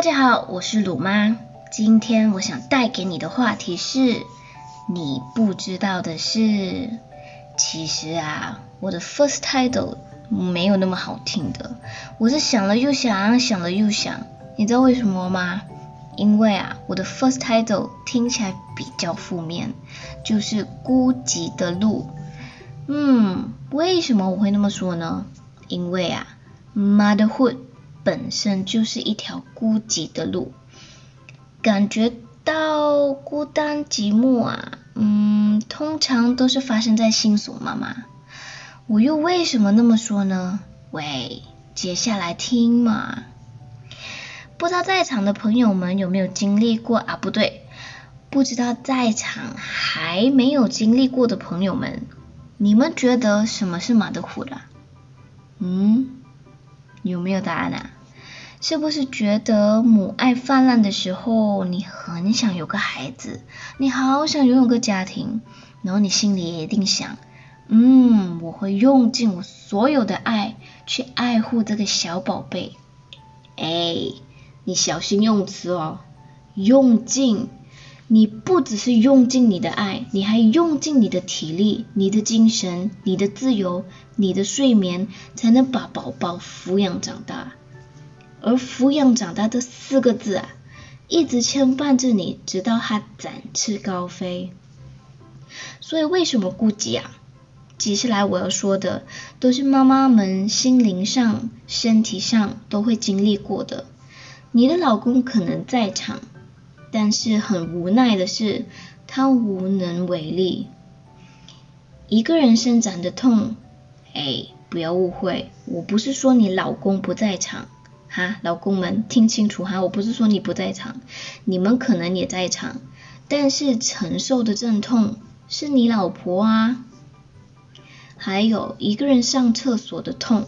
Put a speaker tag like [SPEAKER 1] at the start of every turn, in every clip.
[SPEAKER 1] 大家好，我是鲁妈。今天我想带给你的话题是你不知道的事。其实啊，我的 first title 没有那么好听的，我是想了又想，想了又想。你知道为什么吗？因为啊，我的 first title 听起来比较负面，就是孤寂的路。嗯，为什么我会那么说呢？因为啊，motherhood 本身就是一条孤寂的路，感觉到孤单寂寞啊，嗯，通常都是发生在新手妈妈。我又为什么那么说呢？喂，接下来听嘛。不知道在场的朋友们有没有经历过啊？不对，不知道在场还没有经历过的朋友们，你们觉得什么是马的虎的？嗯，有没有答案啊？是不是觉得母爱泛滥的时候，你很想有个孩子，你好想拥有个家庭，然后你心里也一定想，嗯，我会用尽我所有的爱去爱护这个小宝贝，哎。你小心用词哦，用尽，你不只是用尽你的爱，你还用尽你的体力、你的精神、你的自由、你的睡眠，才能把宝宝抚养长大。而抚养长大这四个字啊，一直牵绊着你，直到他展翅高飞。所以为什么顾及啊？接下来我要说的，都是妈妈们心灵上、身体上都会经历过的。你的老公可能在场，但是很无奈的是，他无能为力。一个人生长的痛，哎，不要误会，我不是说你老公不在场，哈，老公们听清楚哈，我不是说你不在场，你们可能也在场，但是承受的阵痛是你老婆啊。还有一个人上厕所的痛，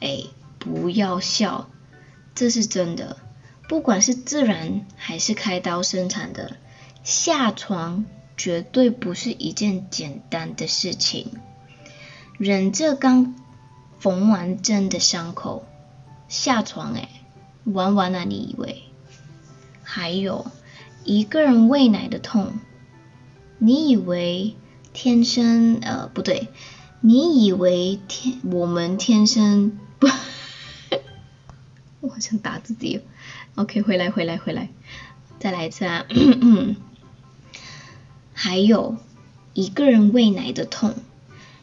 [SPEAKER 1] 哎，不要笑。这是真的，不管是自然还是开刀生产的，下床绝对不是一件简单的事情。忍着刚缝完针的伤口下床，哎，玩玩啊？你以为？还有一个人喂奶的痛，你以为天生？呃，不对，你以为天我们天生不？我好想打自己，OK，回来回来回来，再来一次啊！还有一个人喂奶的痛，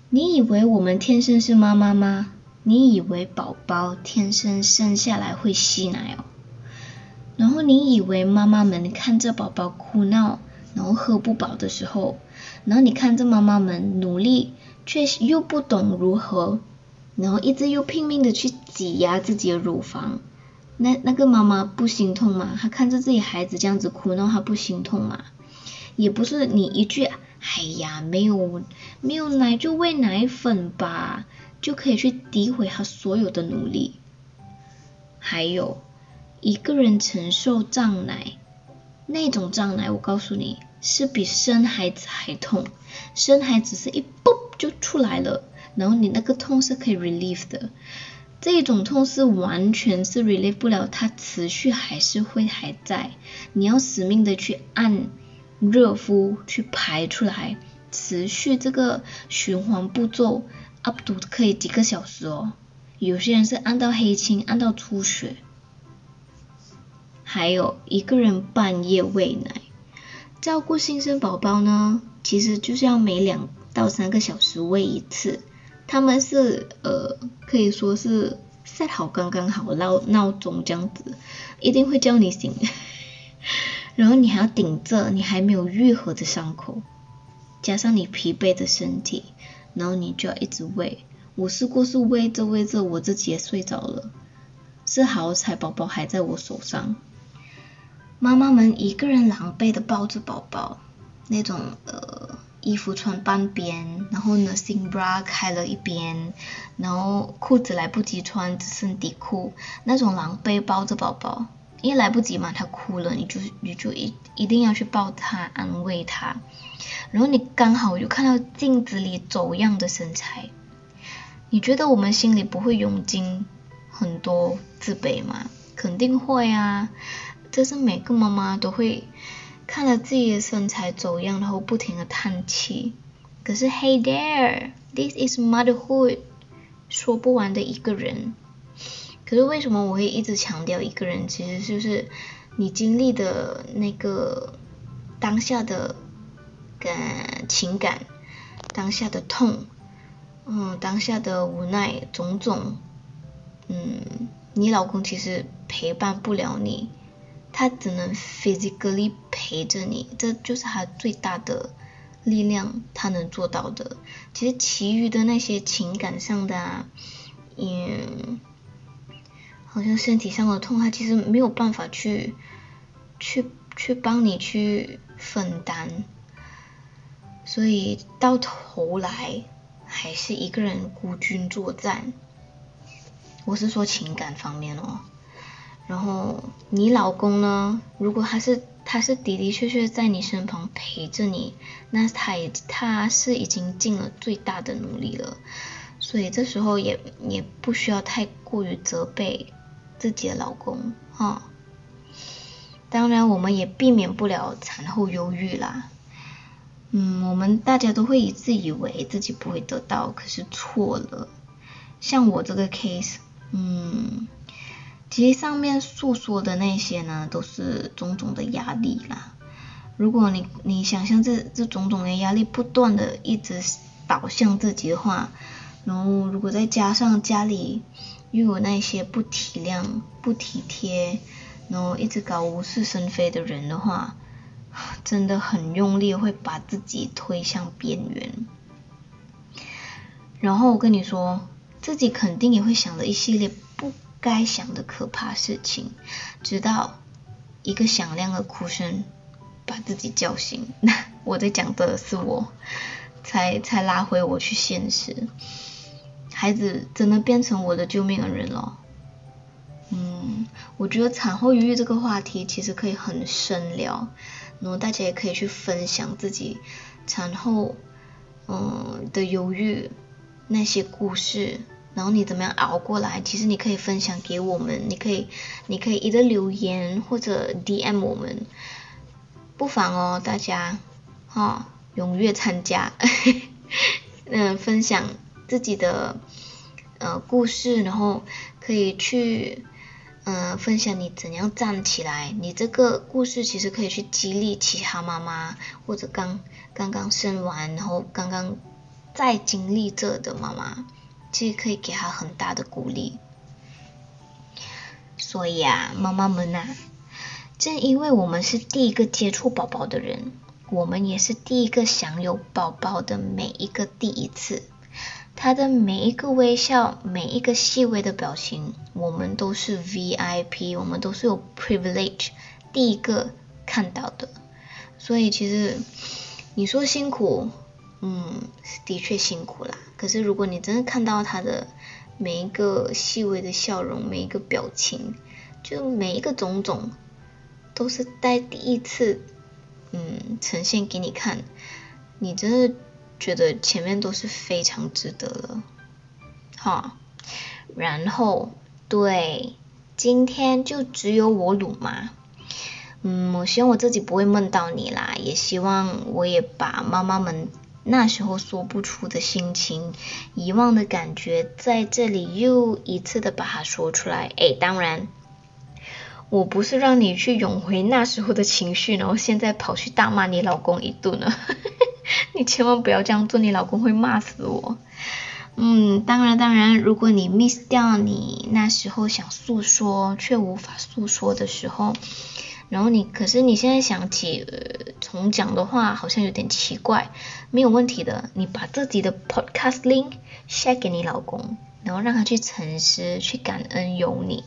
[SPEAKER 1] 你以为我们天生是妈妈吗？你以为宝宝天生生下来会吸奶哦？然后你以为妈妈们看着宝宝哭闹，然后喝不饱的时候，然后你看着妈妈们努力，却又不懂如何。然后一直又拼命的去挤压自己的乳房，那那个妈妈不心痛吗？她看着自己孩子这样子哭，闹她不心痛吗？也不是你一句，哎呀，没有没有奶就喂奶粉吧，就可以去诋毁他所有的努力。还有一个人承受胀奶，那种胀奶，我告诉你是比生孩子还痛，生孩子是一蹦就出来了。然后你那个痛是可以 relief 的，这种痛是完全是 relief 不了，它持续还是会还在，你要死命的去按热敷去排出来，持续这个循环步骤 up to 可以几个小时哦，有些人是按到黑青，按到出血，还有一个人半夜喂奶，照顾新生宝宝呢，其实就是要每两到三个小时喂一次。他们是呃，可以说是 set 好刚刚好闹闹钟这样子，一定会叫你醒，然后你还要顶着你还没有愈合的伤口，加上你疲惫的身体，然后你就要一直喂。我试过是喂着喂着，我自己也睡着了，是好彩宝宝还在我手上。妈妈们一个人狼狈的抱着宝宝，那种呃。衣服穿半边，然后呢，sing bra 开了一边，然后裤子来不及穿，只剩底裤，那种狼狈抱着宝宝，因为来不及嘛，他哭了，你就你就一一定要去抱他，安慰他，然后你刚好又看到镜子里走样的身材，你觉得我们心里不会涌进很多自卑吗？肯定会啊，这是每个妈妈都会看了自己的身材走样，然后不停的叹气。可是，Hey there，this is motherhood，说不完的一个人。可是为什么我会一直强调一个人？其实就是你经历的那个当下的感情感，当下的痛，嗯，当下的无奈，种种，嗯，你老公其实陪伴不了你，他只能 physically 陪着你，这就是他最大的力量，他能做到的。其实其余的那些情感上的，嗯。好像身体上的痛，他其实没有办法去去去帮你去分担，所以到头来还是一个人孤军作战。我是说情感方面哦。然后你老公呢？如果他是他是的的确确在你身旁陪着你，那他也他是已经尽了最大的努力了。所以这时候也也不需要太过于责备。自己的老公，哈，当然我们也避免不了产后忧郁啦。嗯，我们大家都会以自以为自己不会得到，可是错了。像我这个 case，嗯，其实上面诉说的那些呢，都是种种的压力啦。如果你你想象这这种种的压力不断的一直导向自己的话，然后如果再加上家里。又有那些不体谅、不体贴，然后一直搞无事生非的人的话，真的很用力会把自己推向边缘。然后我跟你说，自己肯定也会想了一系列不该想的可怕事情，直到一个响亮的哭声把自己叫醒。那 我在讲的是我，才才拉回我去现实。孩子真的变成我的救命恩人了。嗯，我觉得产后抑郁这个话题其实可以很深聊，然后大家也可以去分享自己产后嗯的忧郁那些故事，然后你怎么样熬过来？其实你可以分享给我们，你可以你可以一个留言或者 DM 我们，不妨哦，大家哈踊跃参加，嗯，分享。自己的呃故事，然后可以去嗯分享你怎样站起来。你这个故事其实可以去激励其他妈妈，或者刚刚刚生完，然后刚刚在经历这的妈妈，其实可以给她很大的鼓励。所以啊，妈妈们呐，正因为我们是第一个接触宝宝的人，我们也是第一个享有宝宝的每一个第一次。他的每一个微笑，每一个细微的表情，我们都是 VIP，我们都是有 privilege，第一个看到的。所以其实你说辛苦，嗯，的确辛苦啦。可是如果你真的看到他的每一个细微的笑容，每一个表情，就每一个种种，都是在第一次，嗯，呈现给你看，你真的。觉得前面都是非常值得了，哈，然后对，今天就只有我鲁嘛，嗯，我希望我自己不会梦到你啦，也希望我也把妈妈们那时候说不出的心情、遗忘的感觉，在这里又一次的把它说出来。哎，当然，我不是让你去涌回那时候的情绪，然后现在跑去大骂你老公一顿了。你千万不要这样做，你老公会骂死我。嗯，当然当然，如果你 miss 掉你那时候想诉说却无法诉说的时候，然后你可是你现在想起呃重讲的话，好像有点奇怪，没有问题的，你把自己的 podcast link share 给你老公，然后让他去沉思，去感恩有你。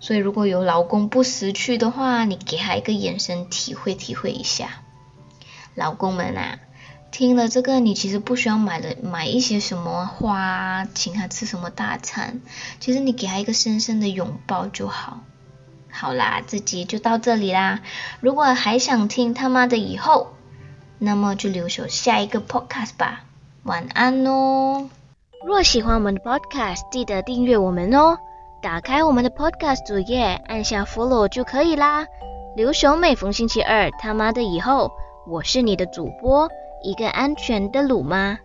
[SPEAKER 1] 所以如果有老公不识趣的话，你给他一个眼神，体会体会一下。老公们啊，听了这个，你其实不需要买了买一些什么花，请他吃什么大餐，其实你给他一个深深的拥抱就好。好啦，这集就到这里啦。如果还想听他妈的以后，那么就留守下一个 podcast 吧。晚安哦。若喜欢我们的 podcast，记得订阅我们哦。打开我们的 Podcast 主页，按下 Follow 就可以啦。刘雄每逢星期二他妈的以后，我是你的主播，一个安全的鲁妈。